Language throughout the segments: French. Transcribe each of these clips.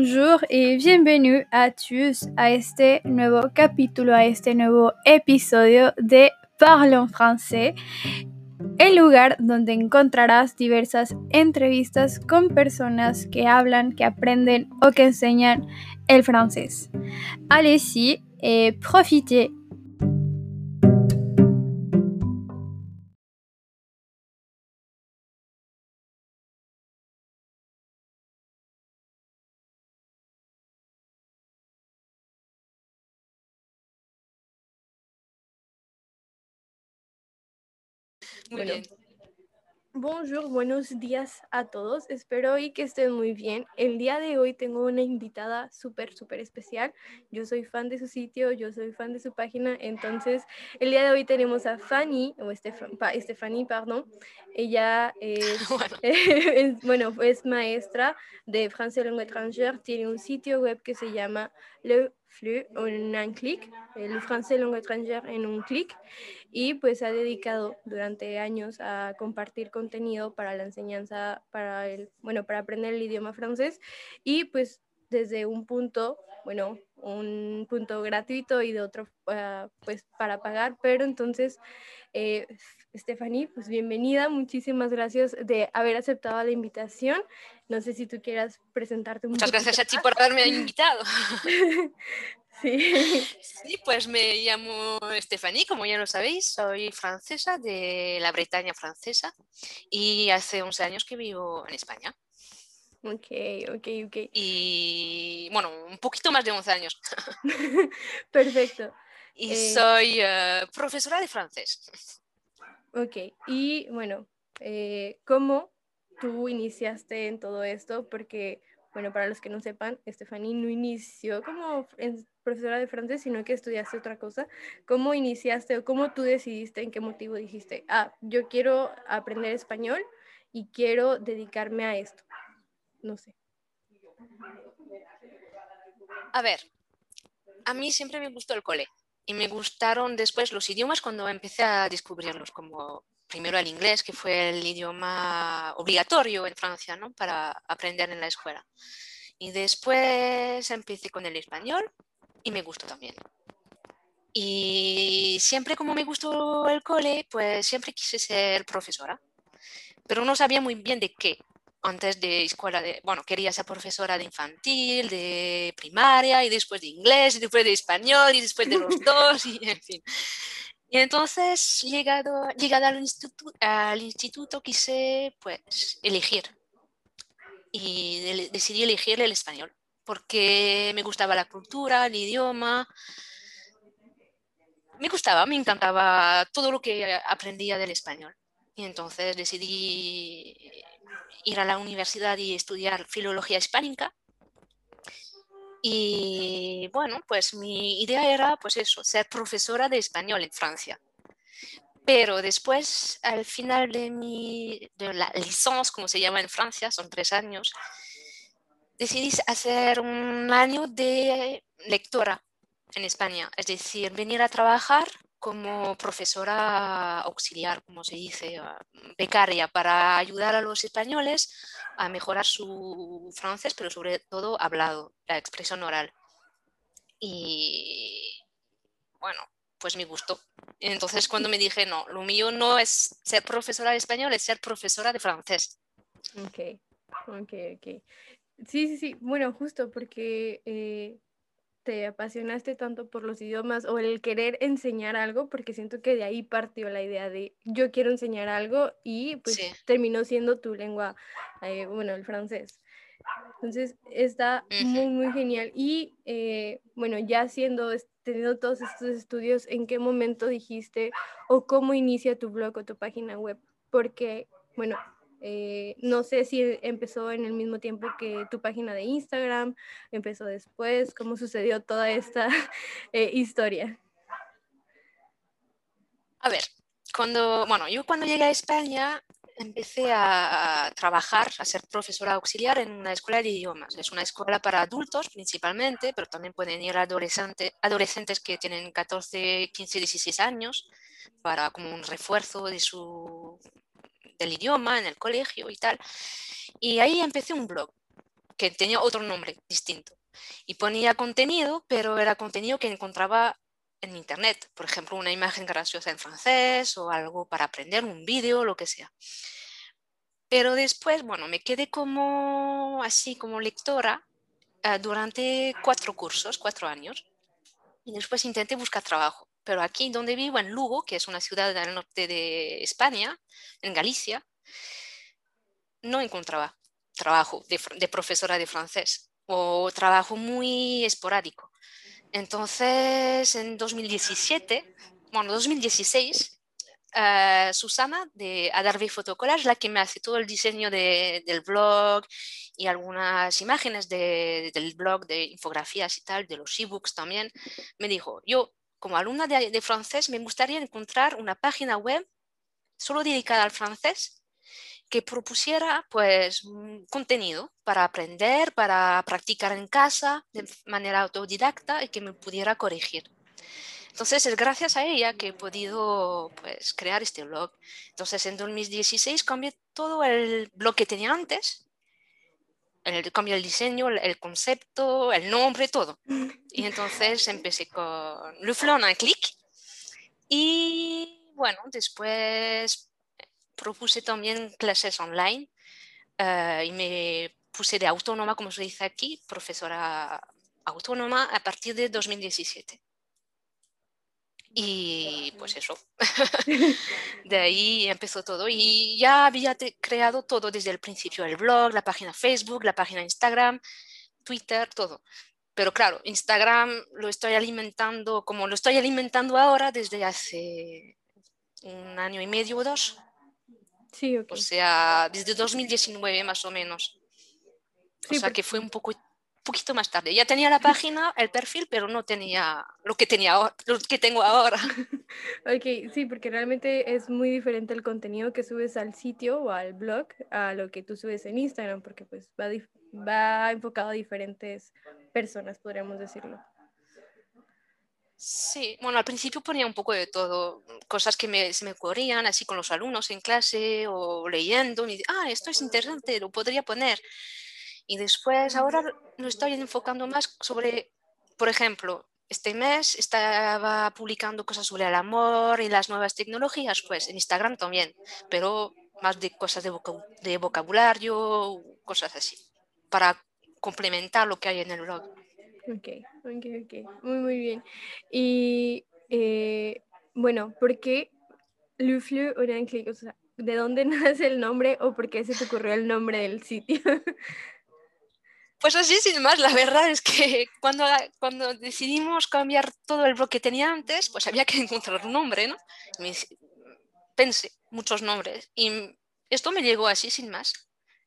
Bonjour y bienvenue a tous a este nuevo capítulo, a este nuevo episodio de Parle en français, el lugar donde encontrarás diversas entrevistas con personas que hablan, que aprenden o que enseñan el francés. Allez-y et profitez Muy Bueno. bien. Bonjour, buenos días a todos. Espero hoy que estén muy bien. El día de hoy tengo una invitada súper, súper especial. Yo soy fan de su sitio, yo soy fan de su página. Entonces, el día de hoy tenemos a Fanny, o Stephanie, pardon. Ella es, Bueno. es- bueno, es maestra de francés lengua étrangère. Tiene un sitio web que se llama Le Flux en un clic, el francés lengua étrangère en un clic y pues ha dedicado durante años a compartir contenido para la enseñanza, para el, bueno, para aprender el idioma francés y pues desde un punto, bueno, un punto gratuito y de otro ah, pues para pagar, pero entonces eh, Stephanie, pues bienvenida, muchísimas gracias de haber aceptado la invitación. No sé si tú quieras presentarte un Muchas gracias a ti por haberme invitado. Sí. Sí, pues me llamo Stephanie, como ya lo sabéis, soy francesa de la Bretaña francesa y hace 11 años que vivo en España. Ok, ok, ok. Y bueno, un poquito más de 11 años. Perfecto. Y Eh, soy eh, profesora de francés. Ok, y bueno, eh, ¿cómo tú iniciaste en todo esto? Porque, bueno, para los que no sepan, Stephanie no inició como profesora de francés, sino que estudiaste otra cosa. ¿Cómo iniciaste o cómo tú decidiste, en qué motivo dijiste, ah, yo quiero aprender español y quiero dedicarme a esto? No sé. A ver, a mí siempre me gustó el cole y me gustaron después los idiomas cuando empecé a descubrirlos, como primero el inglés, que fue el idioma obligatorio en Francia, ¿no? Para aprender en la escuela. Y después empecé con el español y me gustó también. Y siempre como me gustó el cole, pues siempre quise ser profesora, pero no sabía muy bien de qué antes de escuela de, bueno, quería ser profesora de infantil, de primaria y después de inglés y después de español y después de los dos y en fin. Y entonces, llegado, llegada al instituto, al instituto quise pues elegir y de- decidí elegir el español porque me gustaba la cultura, el idioma. Me gustaba, me encantaba todo lo que aprendía del español. Y entonces decidí ir a la universidad y estudiar filología hispánica. Y bueno, pues mi idea era pues eso, ser profesora de español en Francia. Pero después, al final de mi de la licence, como se llama en Francia, son tres años, decidí hacer un año de lectora en España, es decir, venir a trabajar como profesora auxiliar, como se dice, becaria, para ayudar a los españoles a mejorar su francés, pero sobre todo hablado, la expresión oral. Y bueno, pues me gustó. Entonces cuando me dije, no, lo mío no es ser profesora de español, es ser profesora de francés. Ok, ok, ok. Sí, sí, sí. Bueno, justo porque eh, te apasionaste tanto por los idiomas o el querer enseñar algo, porque siento que de ahí partió la idea de yo quiero enseñar algo y pues Sí. terminó siendo tu lengua, eh, bueno, el francés. Entonces está muy, muy genial. Y eh, bueno, ya siendo, teniendo todos estos estudios, ¿en qué momento dijiste o cómo inicia tu blog o tu página web? Porque, bueno, eh, no sé si empezó en el mismo tiempo que tu página de Instagram, empezó después, cómo sucedió toda esta eh, historia. A ver, cuando, bueno, yo cuando llegué a España empecé a, trabajar, a ser profesora auxiliar en una escuela de idiomas. Es una escuela para adultos principalmente, pero también pueden ir adolescente, adolescentes que tienen 14, 15, 16 años para como un refuerzo de su, del idioma en el colegio y tal. Y ahí empecé un blog que tenía otro nombre distinto. Y ponía contenido, pero era contenido que encontraba en internet, por ejemplo, una imagen graciosa en francés o algo para aprender, un vídeo, lo que sea. Pero después, bueno, me quedé como así, como lectora eh, durante cuatro cursos, cuatro años. Y después intenté buscar trabajo. Pero aquí donde vivo, en Lugo, que es una ciudad del norte de España, en Galicia, no encontraba trabajo de, profesora de francés o trabajo muy esporádico. Entonces, en 2017, bueno, 2016, uh, Susana de Adarve Photocollage, la que me hace todo el diseño de, del blog y algunas imágenes de, del blog de infografías y tal, de los ebooks también, me dijo, yo como alumna de, de francés me gustaría encontrar una página web solo dedicada al francés que propusiera pues contenido para aprender, para practicar en casa de manera autodidacta y que me pudiera corregir. Entonces es gracias a ella que he podido pues, crear este blog. Entonces en 2016 cambié todo el blog que tenía antes, el, cambié el diseño, el, concepto, el nombre, todo. Y entonces empecé con Le Flon un clic. Y bueno, después propuse también clases online uh, y me puse de autónoma, como se dice aquí, profesora autónoma a partir de 2017. Y pues eso, de ahí empezó todo. Y ya había creado todo desde el principio, el blog, la página Facebook, la página Instagram, Twitter, todo. Pero claro, Instagram lo estoy alimentando como lo estoy alimentando ahora desde hace un año y medio o dos. Sí, okay. O sea, desde 2019 más o menos. Sí, o sea que fue un poco poquito más tarde. Ya tenía la página, el perfil, pero no tenía lo que, tenía, lo que tengo ahora. Ok, sí, porque realmente es muy diferente el contenido que subes al sitio o al blog a lo que tú subes en Instagram, porque pues va, va enfocado a diferentes personas, podríamos decirlo. Sí, bueno, al principio ponía un poco de todo, cosas que me, se me ocurrían así con los alumnos en clase o leyendo, y ah, esto es interesante, lo podría poner. Y después ahora lo estoy enfocando más sobre, por ejemplo, este mes estaba publicando cosas sobre el amor y las nuevas tecnologías, pues en Instagram también, pero más de cosas de, de vocabulario, cosas así, para complementar lo que hay en el blog. Ok, ok, ok, muy, muy bien. Y eh, bueno, ¿por qué Le Fleu O sea, ¿de dónde nace el nombre o por qué se te ocurrió el nombre del sitio? Pues así, sin más, la verdad es que cuando, cuando decidimos cambiar todo el blog que tenía antes, pues había que encontrar un nombre, ¿no? Pensé muchos nombres y esto me llegó así, sin más.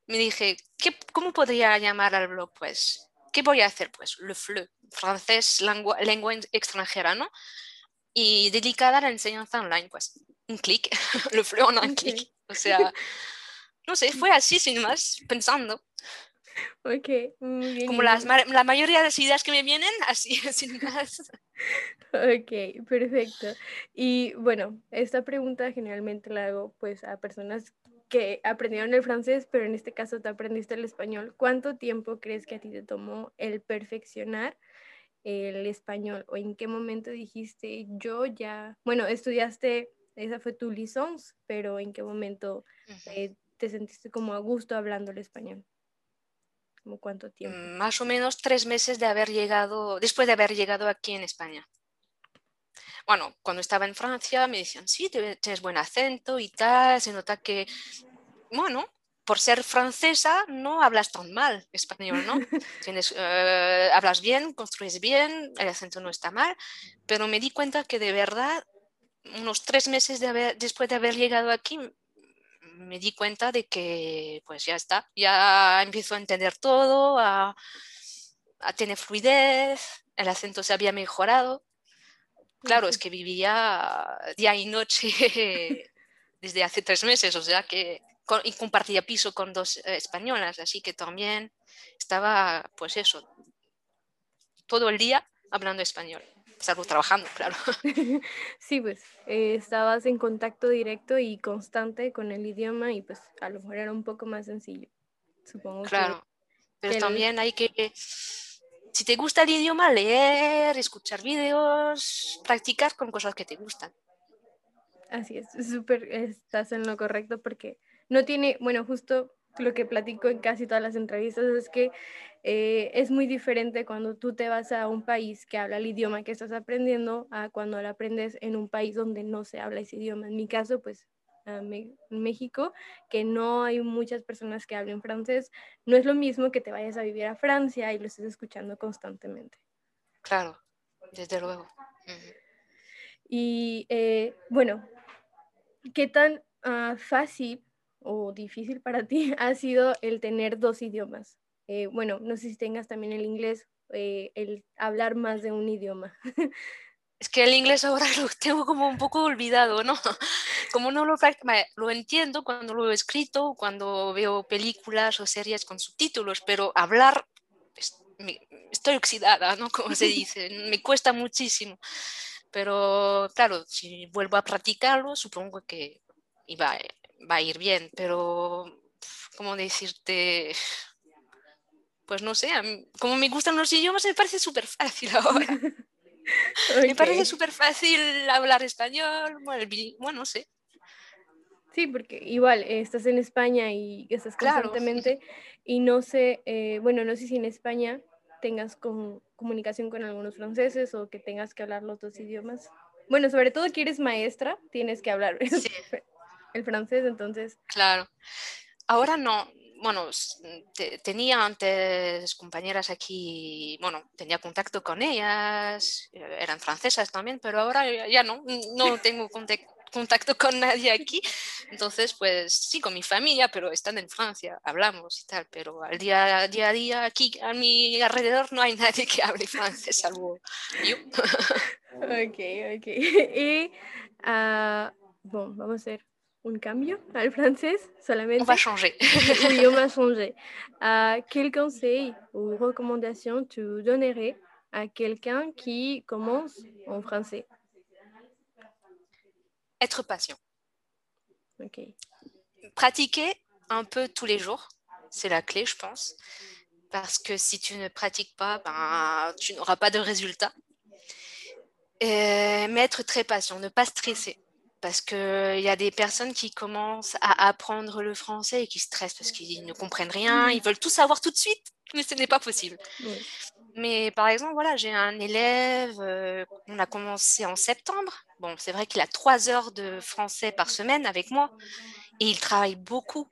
Me dije, ¿qué, ¿cómo podría llamar al blog? Pues, ¿qué voy a hacer? Pues, le fleu, francés, lengua, lengua extranjera, ¿no? Y dedicada a la enseñanza online, pues, un clic, le fleu en un clic. O sea, no sé, fue así, sin más, pensando. Ok, muy bien. Como las, la mayoría de las ideas que me vienen, así, sin más. Ok, perfecto. Y bueno, esta pregunta generalmente la hago pues a personas que aprendieron el francés, pero en este caso te aprendiste el español. ¿Cuánto tiempo crees que a ti te tomó el perfeccionar el español? ¿O en qué momento dijiste, yo ya, bueno, estudiaste, esa fue tu licence, pero en qué momento eh, te sentiste como a gusto hablando el español? ¿Cómo cuánto tiempo? Mm, más o menos tres meses de haber llegado, después de haber llegado aquí en España. Bueno, cuando estaba en Francia me decían, sí, tienes buen acento y tal, se nota que, bueno, por ser francesa no hablas tan mal español, ¿no? Tienes, eh, hablas bien, construyes bien, el acento no está mal, pero me di cuenta que de verdad, unos tres meses de haber, después de haber llegado aquí, me di cuenta de que pues ya está, ya empiezo a entender todo, a, a tener fluidez, el acento se había mejorado. Claro, es que vivía día y noche desde hace tres meses, o sea que y compartía piso con dos eh, españolas, así que también estaba, pues eso, todo el día hablando español salvo trabajando, claro. Sí, pues eh, estabas en contacto directo y constante con el idioma y pues a lo mejor era un poco más sencillo, supongo. Claro. Pero también hay que, si te gusta el idioma, leer, escuchar vídeos, practicar con cosas que te gustan. Así es, súper, estás en lo correcto porque no tiene, bueno, justo lo que platico en casi todas las entrevistas es que eh, es muy diferente cuando tú te vas a un país que habla el idioma que estás aprendiendo a cuando lo aprendes en un país donde no se habla ese idioma. En mi caso, pues en México, que no hay muchas personas que hablen francés, no es lo mismo que te vayas a vivir a Francia y lo estés escuchando constantemente. Claro, desde luego. Y eh, bueno, ¿qué tan ah, fácil o difícil para ti ha sido el tener dos idiomas? Eh, bueno, no sé si tengas también el inglés, eh, el hablar más de un idioma. Es que el inglés ahora lo tengo como un poco olvidado, ¿no? Como no lo lo entiendo cuando lo he escrito, cuando veo películas o series con subtítulos, pero hablar estoy oxidada, ¿no? Como se dice, me cuesta muchísimo. Pero claro, si vuelvo a practicarlo, supongo que va a ir bien, pero ¿cómo decirte? Pues no sé, como me gustan los idiomas, me parece súper fácil ahora. Me parece súper fácil hablar español, bueno, no sé. Sí, porque igual eh, estás en España y estás constantemente y no sé, eh, bueno, no sé si en España tengas comunicación con algunos franceses o que tengas que hablar los dos idiomas. Bueno, sobre todo que eres maestra, tienes que hablar el francés, entonces. Claro. Ahora no, bueno, tenía antes compañeras aquí, bueno, tenía contacto con ellas, eran francesas también, pero ahora ya no, no tengo contacto con nadie aquí. Entonces, pues sí, con mi familia, pero están en Francia, hablamos y tal, pero al día, día a día aquí a mi alrededor no hay nadie que hable francés, salvo yo. ok, ok. Y, uh, bueno, vamos a ver un cambio al français solamente. On va changer. oui, on va changer. Uh, quel conseil ou recommandation tu donnerais à quelqu'un qui commence en français? Être patient. Ok. Pratiquer un peu tous les jours, c'est la clé, je pense. Parce que si tu ne pratiques pas, ben, tu n'auras pas de résultat. mais être très patient, ne pas stresser parce qu'il y a des personnes qui commencent à apprendre le français et qui stressent parce qu'ils ne comprennent rien, ils veulent tout savoir tout de suite, mais ce n'est pas possible. Mais par exemple, voilà, j'ai un élève, euh, on a commencé en septembre. Bon, c'est vrai qu'il a trois heures de français par semaine avec moi et il travaille beaucoup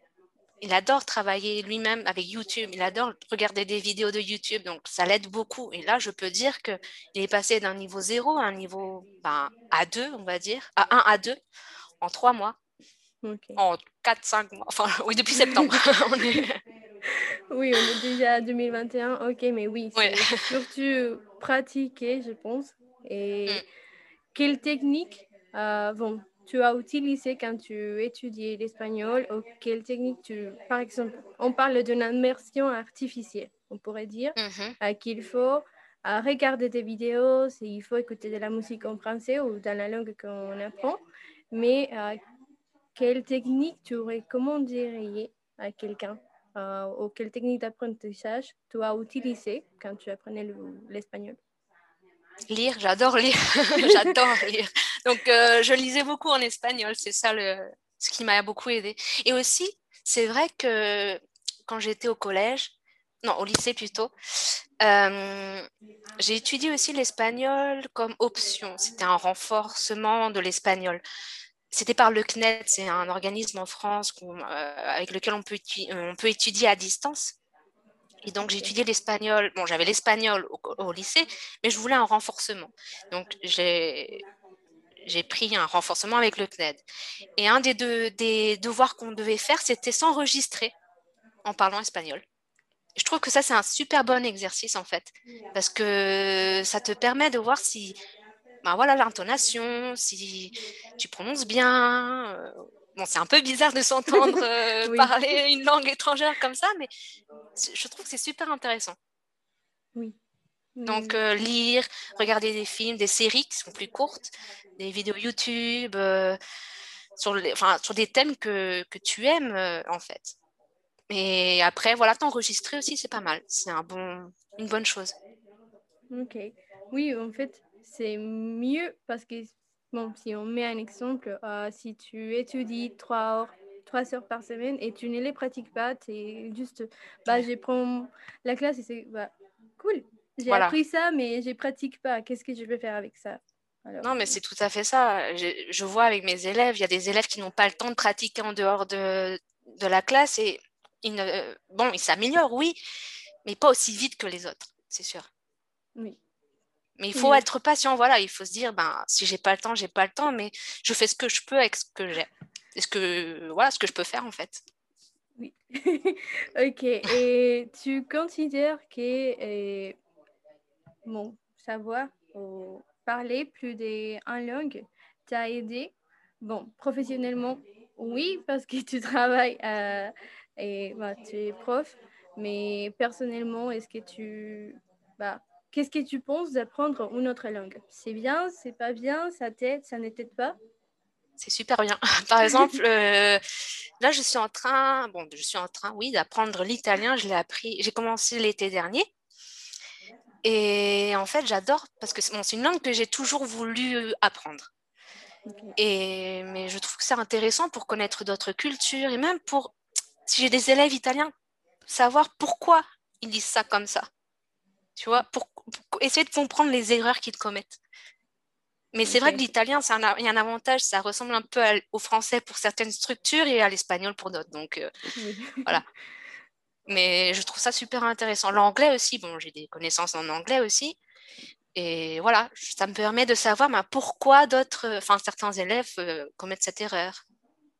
il adore travailler lui-même avec YouTube, il adore regarder des vidéos de YouTube, donc ça l'aide beaucoup. Et là, je peux dire qu'il est passé d'un niveau 0 à un niveau ben, A2, on va dire, à 1 à 2 en 3 mois. En 4-5 mois, enfin oui, depuis septembre. Oui, on est déjà 2021, ok, mais oui, c'est surtout pratiquer, je pense. Et mm. quelle technique euh, bon, tu as utilisé quand tu étudiais l'espagnol ou quelle technique tu... Par exemple, on parle d'une immersion artificielle. On pourrait dire euh, qu'il faut euh, regarder des vidéos, il faut écouter de la musique en français ou dans la langue qu'on apprend. Mais euh, quelle technique tu recommanderais à quelqu'un ou quelle technique d'apprentissage tu as utilisé quand tu apprenais l'espagnol? Lire, j'adore lire. j'adore lire. Donc, euh, je lisais beaucoup en espagnol. C'est ça ce qui m'a beaucoup aidé. Et aussi, c'est vrai que quand j'étais au collège, non, au lycée plutôt, euh, j'ai étudié aussi l'espagnol comme option. C'était un renforcement de l'espagnol. C'était par le CNED, c'est un organisme en France euh, avec lequel on peut, étudier à distance. Et donc, étudié l'espagnol. Bon, j'avais l'espagnol au, lycée, mais je voulais un renforcement. Donc, j'ai, j'ai pris un renforcement avec le CNED. Et un des, deux, des devoirs qu'on devait faire, c'était s'enregistrer en parlant espagnol. Je trouve que ça, c'est un super bon exercice, en fait, parce que ça te permet de voir si, ben voilà, l'intonation, si tu prononces bien. Euh, bon, c'est un peu bizarre de s'entendre euh, parler une langue étrangère comme ça, mais je trouve que c'est super intéressant. Oui. Donc, euh, lire, regarder des films, des séries qui sont plus courtes, des vidéos YouTube, euh, sur, les, enfin, sur des thèmes que, que tu aimes, en fait. Et après, voilà, t'enregistrer aussi, c'est pas mal. C'est un bon, une bonne chose. Ok. Oui, en fait, c'est mieux parce que, bon, si on met un exemple, euh, si tu étudies trois heures, trois heures par semaine et tu ne les pratiques pas, tu es juste, bah, je prends la classe et c'est, bah, cool. J'ai Voilà. appris ça, mais je pratique pas. Qu'est-ce que je vais faire avec ça Alors, Non, mais c'est tout à fait ça. Je, je vois avec mes élèves, il y a des élèves qui n'ont pas le temps de pratiquer en dehors de, de la classe et ils ne, bon, ils s'améliorent, oui, mais pas aussi vite que les autres, c'est sûr. Oui. Mais il faut oui. être patient, voilà, il faut se dire, ben, si j'ai pas le temps, j'ai pas le temps, mais je fais ce que je peux avec ce que j'ai. Ce que, voilà, ce que je peux faire en fait. Oui. ok. Et tu considères que euh, mon savoir ou parler plus d'une langue t'a aidé? Bon, professionnellement, oui, parce que tu travailles euh, et bah, tu es prof, mais personnellement, est-ce que tu. Bah, Qu'est-ce que tu penses d'apprendre une autre langue? C'est bien, c'est pas bien, ça t'aide, ça ne t'aide pas? C'est super bien. Par exemple, euh, là, je suis en train, bon, je suis en train, oui, d'apprendre l'italien. Je l'ai appris, j'ai commencé l'été dernier. Et en fait, j'adore parce que c'est bon, c'est une langue que j'ai toujours voulu apprendre. Ok. Et, mais je trouve que c'est intéressant pour connaître d'autres cultures et même pour, si j'ai des élèves italiens, savoir pourquoi ils disent ça comme ça. Tu vois, pour, pour essayer de comprendre les erreurs qu'ils commettent. Mais c'est vrai que l'italien, il y a un avantage, ça ressemble un peu à au français pour certaines structures et à l'espagnol pour d'autres. Donc, euh. Voilà. mais je trouve ça super intéressant. L'anglais aussi, bon, j'ai des connaissances en anglais aussi. Et voilà, ça me permet de savoir ben, pourquoi d'autres, euh, enfin certains élèves euh, commettent cette erreur.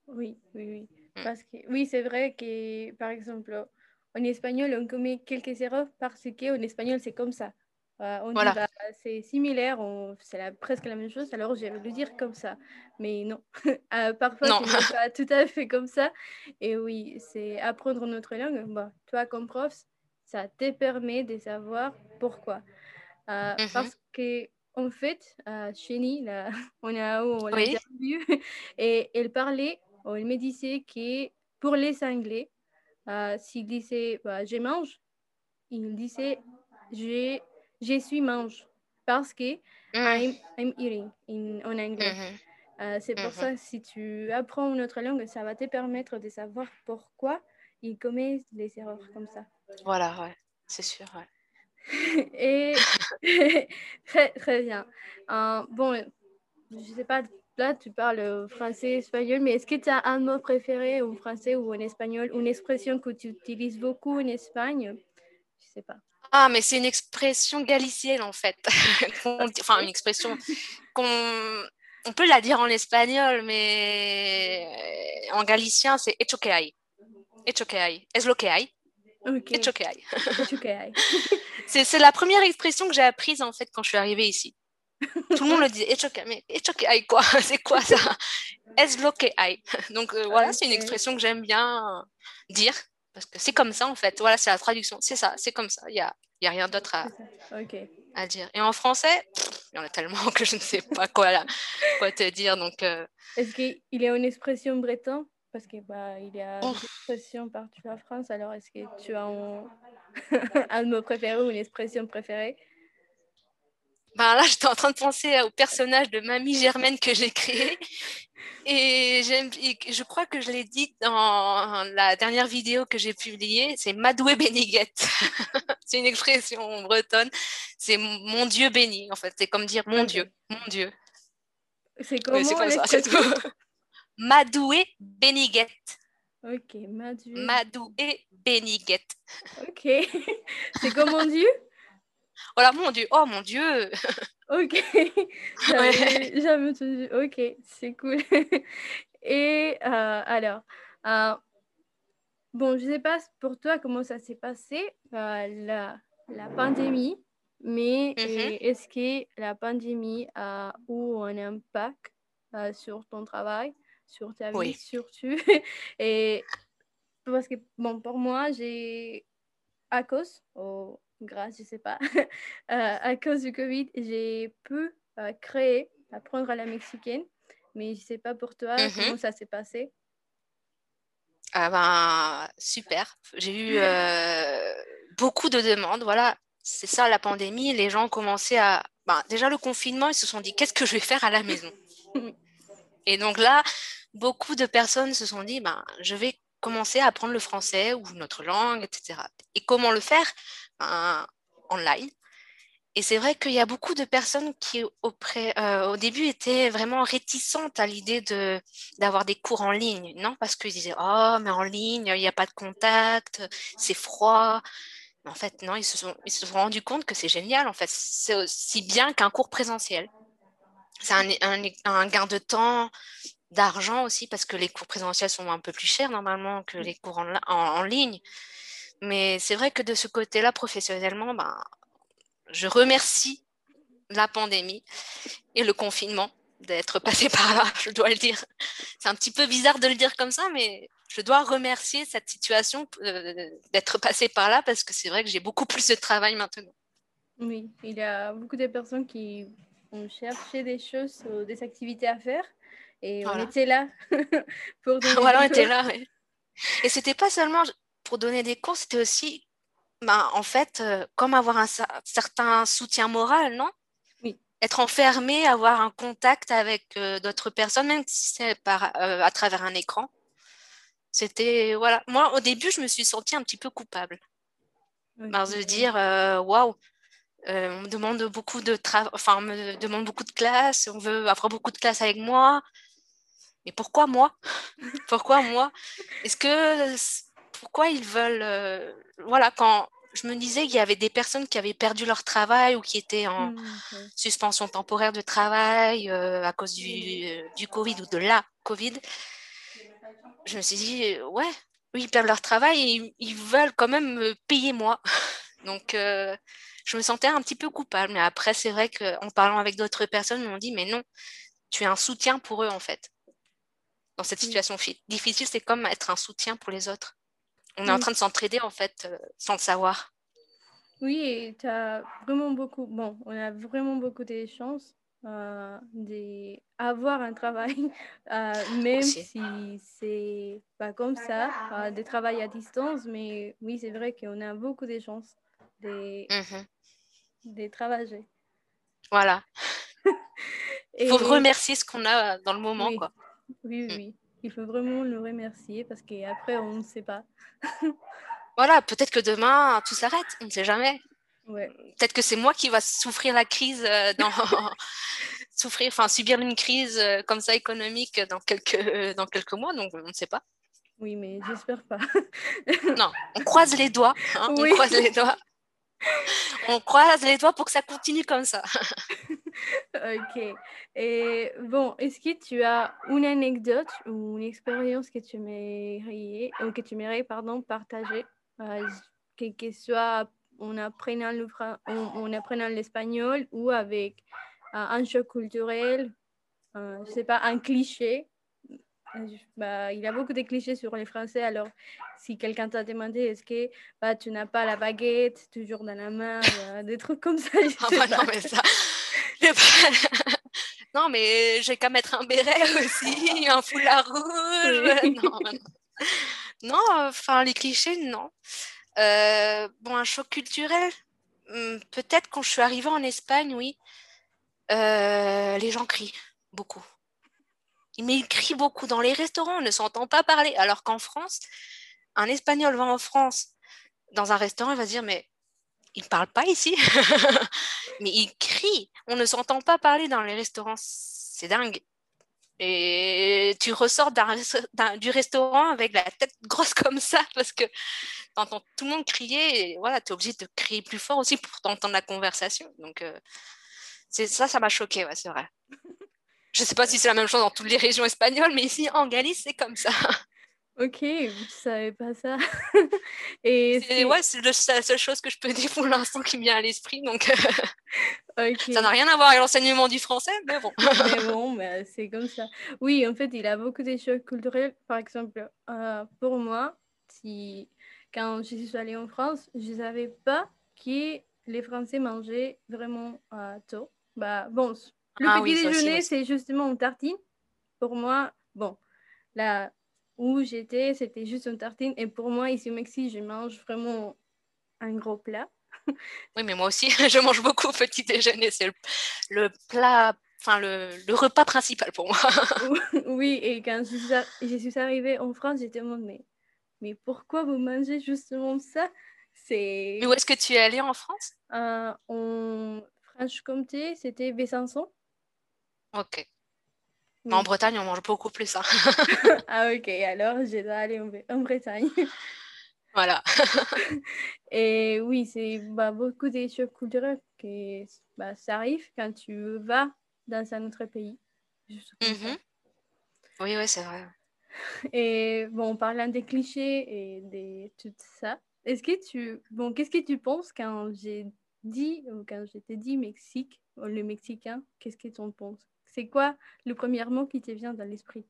Oui, oui, oui. Mm. Parce que oui, c'est vrai que, par exemple, en espagnol, on commet quelques erreurs parce qu'en espagnol, c'est comme ça. Euh, on Voilà. dit, bah, c'est similaire, on- c'est la- presque la même chose, alors je vais le dire comme ça. Mais non, Euh, parfois, Non. ce n'est pas tout à fait comme ça. Et oui, c'est apprendre notre langue. Bah, toi, comme prof, ça te permet de savoir pourquoi. Euh, Mhm. Parce que, en fait, euh, Chénie, là, on a on l'a Oui. interviewée, et elle parlait, elle me disait que pour les Anglais, euh, s'il disait bah, je mange, il disait je, je suis mange. Parce que Mm, I'm, I'm eating in- en anglais. mhm. Euh, c'est pour Mhm. ça, si tu apprends une autre langue, ça va te permettre de savoir pourquoi il commet des erreurs comme ça. Voilà, ouais, c'est sûr. ouais. Et très, très bien. Euh, bon, je sais pas, là tu parles français, espagnol, mais est-ce que tu as un mot préféré en français ou en espagnol, une expression que tu utilises beaucoup en Espagne? Je sais pas. Ah, mais c'est une expression galicienne en fait. Enfin, une expression qu'on on peut la dire en espagnol, mais en galicien, c'est hecho que hay. Hecho que hay. Es lo que hay. Hecho hay. C'est la première expression que j'ai apprise en fait quand je suis arrivée ici. Tout le monde le dit. Hecho que mais hecho que hay quoi? C'est quoi ça? Es lo que hay. Donc euh, voilà, c'est une expression que j'aime bien dire parce que c'est comme ça en fait. Voilà, c'est la traduction. C'est ça, c'est comme ça. Il y a, y a rien d'autre à, dire. Et en français, il y en a tellement que je ne sais pas quoi, là, quoi te dire. Donc, euh, Est-ce qu'il y a une expression breton? Parce qu'il bah, il y a Ouf. des expressions partout en France. Alors, est-ce que tu as un, un mot préféré ou une expression préférée? Ben là, j'étais en train de penser au personnage de Mamie Germaine que j'ai créé. Et, et je crois que je l'ai dit dans la dernière vidéo que j'ai publiée, c'est Madoué Béniguette. c'est une expression bretonne. C'est mon Dieu béni, en fait. C'est comme dire mon. Dieu, mon Dieu. C'est Oui, comment c'est comme ça, c'est tout. Madoué Béniguette. Ok, Madieu. Madoué Béniguette. Ok. C'est comment Dieu? Voilà, mon Dieu. Oh mon Dieu. Ok. J'avais jamais entendu. Ok, c'est cool. Et euh, alors, euh, bon, je sais pas pour toi comment ça s'est passé, euh, la, la pandémie, mais Mhm. est-ce que la pandémie a eu un impact sur ton travail, sur ta vie, Oui. surtout? Et parce que, bon, pour moi, j'ai, à cause, grâce, je sais pas, euh, à cause du Covid, j'ai pu euh, créer, apprendre à la mexicaine, mais je sais pas pour toi Mhm. comment ça s'est passé? Ah ben, super. J'ai eu euh, beaucoup de demandes. Voilà, c'est ça la pandémie. Les gens ont commencé à. Ben, déjà, le confinement, ils se sont dit qu'est-ce que je vais faire à la maison? Et donc là, beaucoup de personnes se sont dit ben, je vais commencer à apprendre le français ou notre langue, etc. Et comment le faire? Ben, Online. Et c'est vrai qu'il y a beaucoup de personnes qui, euh, au début, étaient vraiment réticentes à l'idée de, d'avoir des cours en ligne. Non, parce qu'ils disaient, oh, mais en ligne, il n'y a pas de contact, c'est froid. Mais en fait, non, ils se sont, ils se sont rendus compte que c'est génial. En fait, c'est aussi bien qu'un cours présentiel. C'est un, un, gain de temps, d'argent aussi, parce que les cours présentiels sont un peu plus chers normalement que les cours en, en, ligne. Mais c'est vrai que de ce côté-là, professionnellement, ben, je remercie la pandémie et le confinement d'être passé par là, je dois le dire. C'est un petit peu bizarre de le dire comme ça, mais je dois remercier cette situation euh, d'être passé par là parce que c'est vrai que j'ai beaucoup plus de travail maintenant. Oui, il y a beaucoup de personnes qui ont cherché des choses, des activités à faire et on était là pour voilà, on était là. Et Et c'était pas seulement pour donner des cours, c'était aussi ben, en fait, euh, comme avoir un, certain soutien moral, non? Oui. Être enfermé, avoir un contact avec euh, d'autres personnes, même si c'est euh, à travers un écran. C'était, voilà. Moi, au début, je me suis sentie un petit peu coupable. Parce de dire, waouh, on me demande beaucoup de travail, enfin, on me demande beaucoup de classes, on veut avoir beaucoup de classes avec moi. Mais pourquoi moi? Pourquoi moi? Est-ce que pourquoi ils veulent. Euh, voilà, quand je me disais qu'il y avait des personnes qui avaient perdu leur travail ou qui étaient en mmh, suspension temporaire de travail euh, à cause du, euh, du, Covid ou de la Covid, je me suis dit, ouais, oui, ils perdent leur travail et ils veulent quand même me payer moi. Donc, je me sentais un petit peu coupable. Mais après, c'est vrai qu'en parlant avec d'autres personnes, ils m'ont dit, mais non, tu es un soutien pour eux, en fait. Dans cette mmh. situation difficile, c'est comme être un soutien pour les autres on est en train de s'entraider en fait euh, sans le savoir. Oui, tu as vraiment beaucoup, bon, on a vraiment beaucoup de chances euh, d'avoir un travail, euh, même si c'est pas comme ça, de travail à distance, mais oui, c'est vrai qu'on a beaucoup de chances de, mmh travailler. Voilà. Il faut remercier ce qu'on a dans le moment. Oui, quoi. oui, oui. Mmh. Il faut vraiment le remercier parce qu'après, on ne sait pas. voilà, peut-être que demain, tout s'arrête, on ne sait jamais. Ouais. Peut-être que c'est moi qui va souffrir la crise, euh, dans... souffrir, enfin subir une crise euh, comme ça économique dans quelques, dans quelques mois, donc on ne sait pas. Oui, mais j'espère pas. non, on croise les doigts. Hein, on croise les doigts. On croise les doigts pour que ça continue comme ça. Ok. Et bon, est-ce que tu as une anecdote ou une expérience que tu aimerais, ou que tu pardon, partager, euh, que, soit en apprenant, le, en, apprenant l'espagnol ou avec euh, un choc culturel, euh, je sais pas, un cliché bah, il y a beaucoup de clichés sur les Français. Alors, si quelqu'un t'a demandé est-ce que bah, tu n'as pas la baguette toujours dans la main, des trucs comme ça. Ah bah non, mais ça. non, mais j'ai qu'à mettre un béret aussi, un foulard rouge. Non, enfin, les clichés, non. Euh, bon, un choc culturel, hmm, peut-être quand je suis arrivée en Espagne, oui. Euh, les gens crient beaucoup mais il crie beaucoup dans les restaurants, on ne s'entend pas parler. Alors qu'en France, un Espagnol va en France dans un restaurant, il va se dire mais il ne parle pas ici, mais il crie. On ne s'entend pas parler dans les restaurants, c'est dingue. Et tu ressors du restaurant avec la tête grosse comme ça parce que tu entends tout le monde crier et voilà, tu es obligé de crier plus fort aussi pour entendre la conversation. Donc, euh, c'est ça, ça m'a choqué, ouais, c'est vrai. Je ne sais pas si c'est la même chose dans toutes les régions espagnoles, mais ici en Galice, c'est comme ça. Ok, vous ne savez pas ça. Et c'est ouais, la seule chose que je peux dire pour l'instant qui me vient à l'esprit. Donc, ça n'a rien à voir avec l'enseignement du français, mais bon. mais bon, mais c'est comme ça. Oui, en fait, il a beaucoup de choses culturelles. Par exemple, euh, pour moi, si, quand je suis allée en France, je ne savais pas que les Français mangeaient vraiment euh, tôt. Bah, bon, le ah petit déjeuner, c'est justement une tartine. Pour moi, bon, là, où j'étais, c'était juste une tartine. Et pour moi, ici au Mexique, je mange vraiment un gros plat. Oui, mais moi aussi, je mange beaucoup au petit déjeuner. C'est le, plat, enfin le, le, repas principal pour moi. oui, et quand je suis, je suis arrivée en France, j'étais mode, mais, mais pourquoi vous mangez justement ça? C'est... Mais où est-ce que tu es allée en France? Euh, En Franche-Comté, c'était Besançon. Ok. En Bretagne, on mange beaucoup plus ça. ah ok, alors je dois aller en, Bretagne. Voilà. Et oui, c'est bah, beaucoup des choses culturelles que bah, ça arrive quand tu vas dans un autre pays. Mhm. Oui, oui, c'est vrai. Et bon, parlant des clichés et de tout ça, est-ce que tu... Bon, qu'est-ce que tu penses quand j'ai dit, ou quand je t'ai dit Mexique, le Mexicain, qu'est-ce que tu en penses? C'est quoi le premier mot qui te vient dans l'esprit?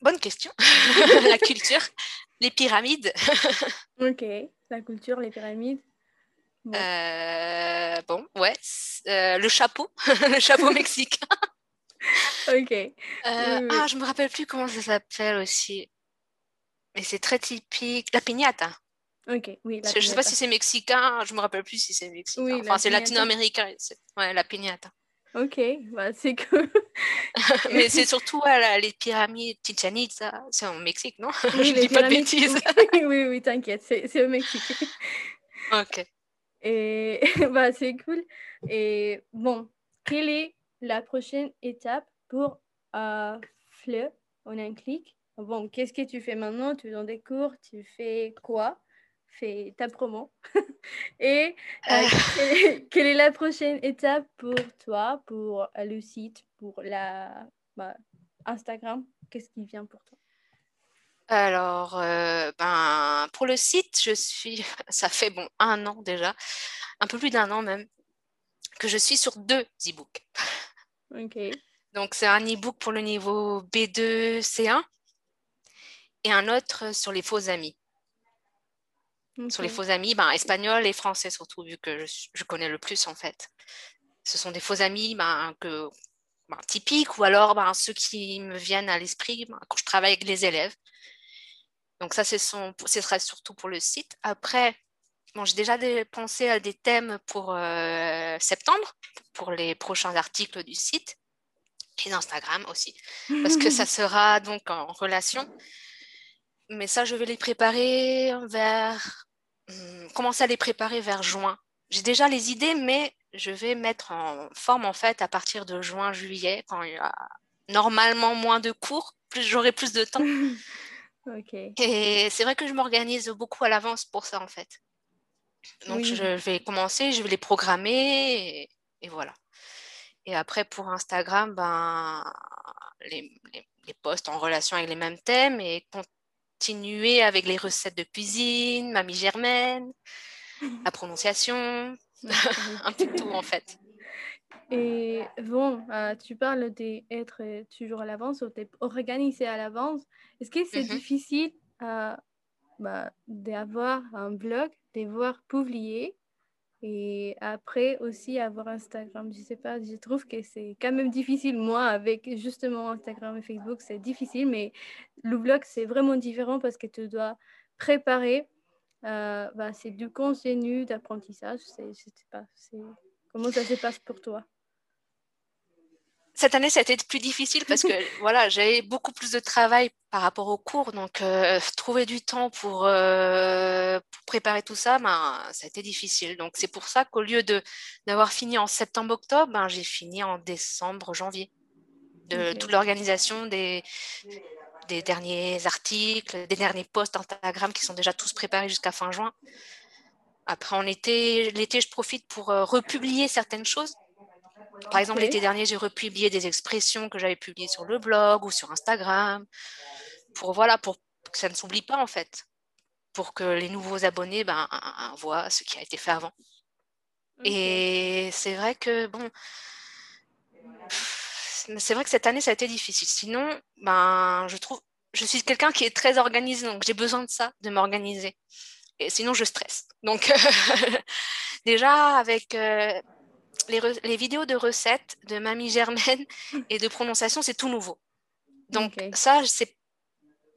Bonne question. la culture, les pyramides. ok, la culture, les pyramides. Bon, euh, bon ouais. Euh, le chapeau, le chapeau mexicain. ok. Euh, ah, je me rappelle plus comment ça s'appelle aussi. Mais c'est très typique. La piñata. Ok, oui. je ne sais pas si c'est mexicain, je me rappelle plus si c'est mexicain. Oui, enfin, c'est latino-américain. Ouais, la piñata. Ok, bah, c'est cool. Mais c'est surtout les pyramides Chichen Itza, c'est au Mexique, non? Oui, Je dis pas de bêtises. oui, oui, oui t'inquiète, c'est au Mexique. ok. Et bah, c'est cool. Et bon, quelle est la prochaine étape pour euh, Fleu en un clic Bon, qu'est-ce que tu fais maintenant? Tu donnes des cours, tu fais quoi? Fais ta promo. Et euh, euh. quelle, est, la prochaine étape pour toi, pour euh, le site, pour la bah, Instagram? Qu'est-ce qui vient pour toi? Alors, ben, pour le site, je suis, ça fait bon un an déjà, un peu plus d'un an même, que je suis sur deux e-books. Ok. Donc, c'est un e-book pour le niveau B2, C1 et un autre sur les faux amis. Sur les faux amis, ben, espagnol et français surtout, vu que je, connais le plus en fait. Ce sont des faux amis ben, que, ben, typiques ou alors ben, ceux qui me viennent à l'esprit ben, quand je travaille avec les élèves. Donc ça, ce sera surtout pour le site. Après, bon, j'ai déjà pensé à des thèmes pour euh, septembre, pour les prochains articles du site et d'Instagram aussi, parce que ça sera donc en relation mais ça, je vais les préparer vers. Hmm, commencer à les préparer vers juin. J'ai déjà les idées, mais je vais mettre en forme en fait à partir de juin, juillet, quand il y a normalement moins de cours, plus j'aurai plus de temps. Et c'est vrai que je m'organise beaucoup à l'avance pour ça en fait. Donc je vais commencer, je vais les programmer et, voilà. Et après pour Instagram, ben les, les, les, posts en relation avec les mêmes thèmes et continuer avec les recettes de cuisine, Mamie Germaine, la prononciation, un petit tout en fait. Et bon, euh, tu parles d'être toujours à l'avance ou d'être organisé à l'avance. Est-ce que c'est mm-hmm. difficile euh, bah, d'avoir un blog, de voir publier et après aussi avoir Instagram, je sais pas, je trouve que c'est quand même difficile. Moi, avec justement Instagram et Facebook, c'est difficile, mais le blog, c'est vraiment différent parce que tu dois préparer. Euh, bah, c'est du contenu d'apprentissage. Je sais pas, comment ça se passe pour toi? Cette année, ça a été plus difficile parce que voilà, j'avais beaucoup plus de travail par rapport aux cours. Donc, euh, trouver du temps pour, euh, pour, préparer tout ça, ben, ça a été difficile. Donc, c'est pour ça qu'au lieu de d'avoir fini en septembre-octobre, ben, j'ai fini en décembre-janvier. De toute l'organisation des, des derniers articles, des derniers posts Instagram qui sont déjà tous préparés jusqu'à fin juin. Après, en été, l'été, je profite pour euh, republier certaines choses par exemple, l'été dernier, j'ai republié des expressions que j'avais publiées sur le blog ou sur Instagram, pour voilà, pour que ça ne s'oublie pas en fait, pour que les nouveaux abonnés ben, voient ce qui a été fait avant. Et c'est vrai que bon, c'est vrai que cette année ça a été difficile. Sinon, ben, je trouve, je suis quelqu'un qui est très organisé, donc j'ai besoin de ça, de m'organiser. Et sinon, je stresse. Donc, déjà avec euh, les, vidéos de recettes de Mamie Germaine et de prononciation, c'est tout nouveau. Donc ça, c'est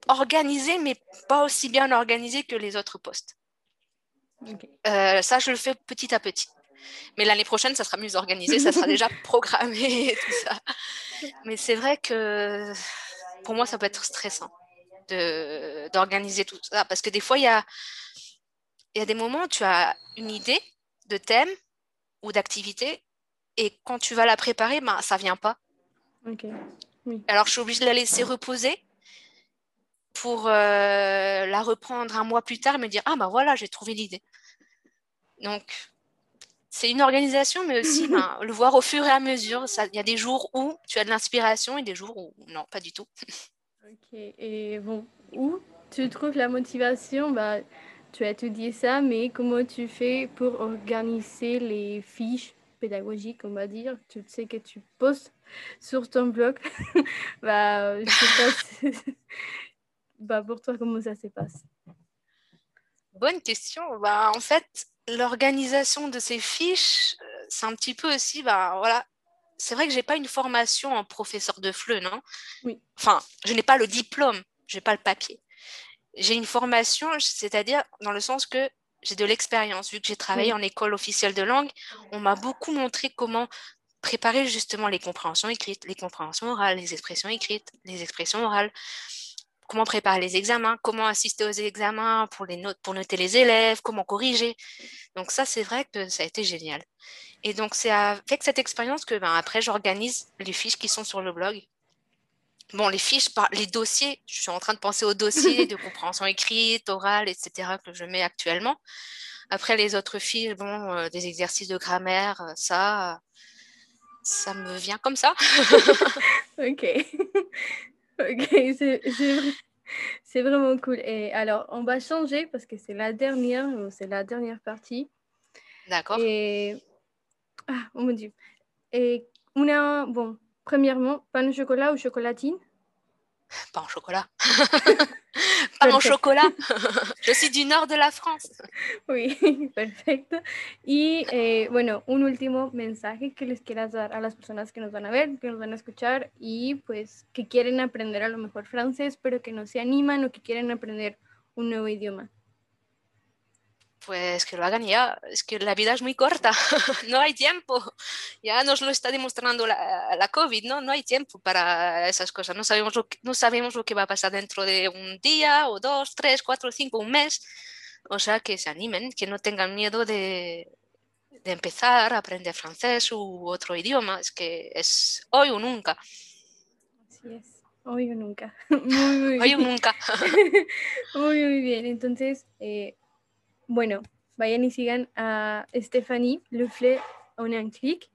organisé, mais pas aussi bien organisé que les autres postes. Euh, ça, je le fais petit à petit. Mais l'année prochaine, ça sera mieux organisé, ça sera déjà programmé tout ça. Mais c'est vrai que pour moi, ça peut être stressant d'organiser tout ça. Parce que des fois, il y a, y a des moments où tu as une idée de thème ou d'activité et quand tu vas la préparer, ben, ça vient pas. Alors, je suis obligée de la laisser reposer pour euh, la reprendre un mois plus tard et me dire Ah, ben voilà, j'ai trouvé l'idée. Donc, c'est une organisation, mais aussi ben, le voir au fur et à mesure. Il y a des jours où tu as de l'inspiration et des jours où non, pas du tout. Ok, et bon, où tu trouves la motivation? Bah, Tu as étudié ça, mais comment tu fais pour organiser les fiches pédagogiques, on va dire? Tu sais que tu postes sur ton blog. bah, je sais pas bah, pour toi, comment ça se passe? Bonne question. Bah, en fait, l'organisation de ces fiches, euh, c'est un petit peu aussi, bah, voilà, c'est vrai que j'ai pas une formation en professeur de FLE, non? Oui. Enfin, je n'ai pas le diplôme, je n'ai pas le papier. J'ai une formation, c'est-à-dire dans le sens que j'ai de l'expérience. Vu que j'ai travaillé en école officielle de langue, on m'a beaucoup montré comment préparer justement les compréhensions écrites, les compréhensions orales, les expressions écrites, les expressions orales comment préparer les examens, comment assister aux examens pour, les notes, pour noter les élèves, comment corriger. Donc ça, c'est vrai que ça a été génial. Et donc c'est avec cette expérience que ben, après, j'organise les fiches qui sont sur le blog. Bon, les fiches, les dossiers, je suis en train de penser aux dossiers de compréhension écrite, orale, etc. que je mets actuellement. Après, les autres fiches, bon, euh, des exercices de grammaire, euh, ça, ça me vient comme ça. ok. Ok, c'est vraiment cool. Et alors, on va changer parce que c'est la dernière, c'est la dernière partie. D'accord. Et ah, oh mon dieu. Et a, bon, premièrement, pain au chocolat ou chocolatine Pain au chocolat. pain au chocolat. Je suis du nord de la France. Oui, perfecto. Y eh, bueno, un último mensaje que les quieras dar a las personas que nos van a ver, que nos van a escuchar y pues que quieren aprender a lo mejor francés, pero que no se animan o que quieren aprender un nuevo idioma. Pues que lo hagan ya. Es que la vida es muy corta, no hay tiempo. Ya nos lo está demostrando la, la, COVID, ¿no? No hay tiempo para esas cosas. No sabemos, lo que, no sabemos lo que va a pasar dentro de un día o dos, tres, cuatro, cinco, un mes. O sea, que se animen, que no tengan miedo de, de empezar a aprender francés u otro idioma. Es que es hoy o nunca. Así es. Hoy o nunca. Muy, muy Hoy o nunca. muy, muy bien. Entonces, eh, bueno, vayan y sigan a Stephanie Lefle en un clic.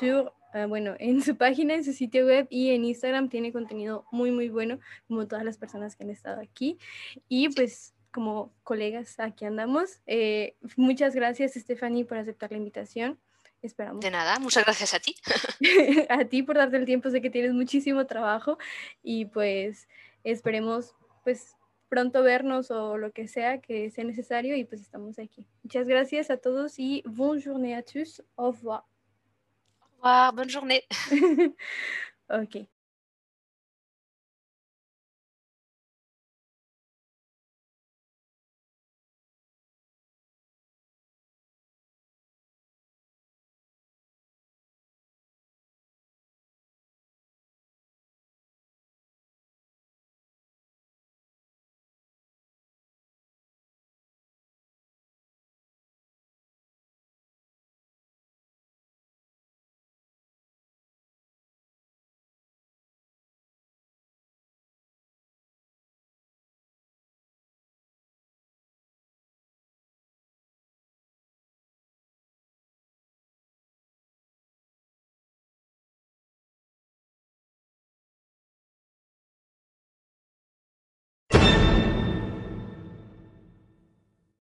sur, ah, bueno, en su página, en su sitio web y en Instagram tiene contenido muy, muy bueno, como todas las personas que han estado aquí. Y pues como colegas, aquí andamos. Eh, muchas gracias, Stephanie, por aceptar la invitación. Esperamos. De nada, muchas gracias a ti. a ti por darte el tiempo, sé que tienes muchísimo trabajo y pues esperemos pues pronto vernos o lo que sea que sea necesario y pues estamos aquí. Muchas gracias a todos y bonne journée à tous. Au revoir. Au revoir, bonne journée. ok.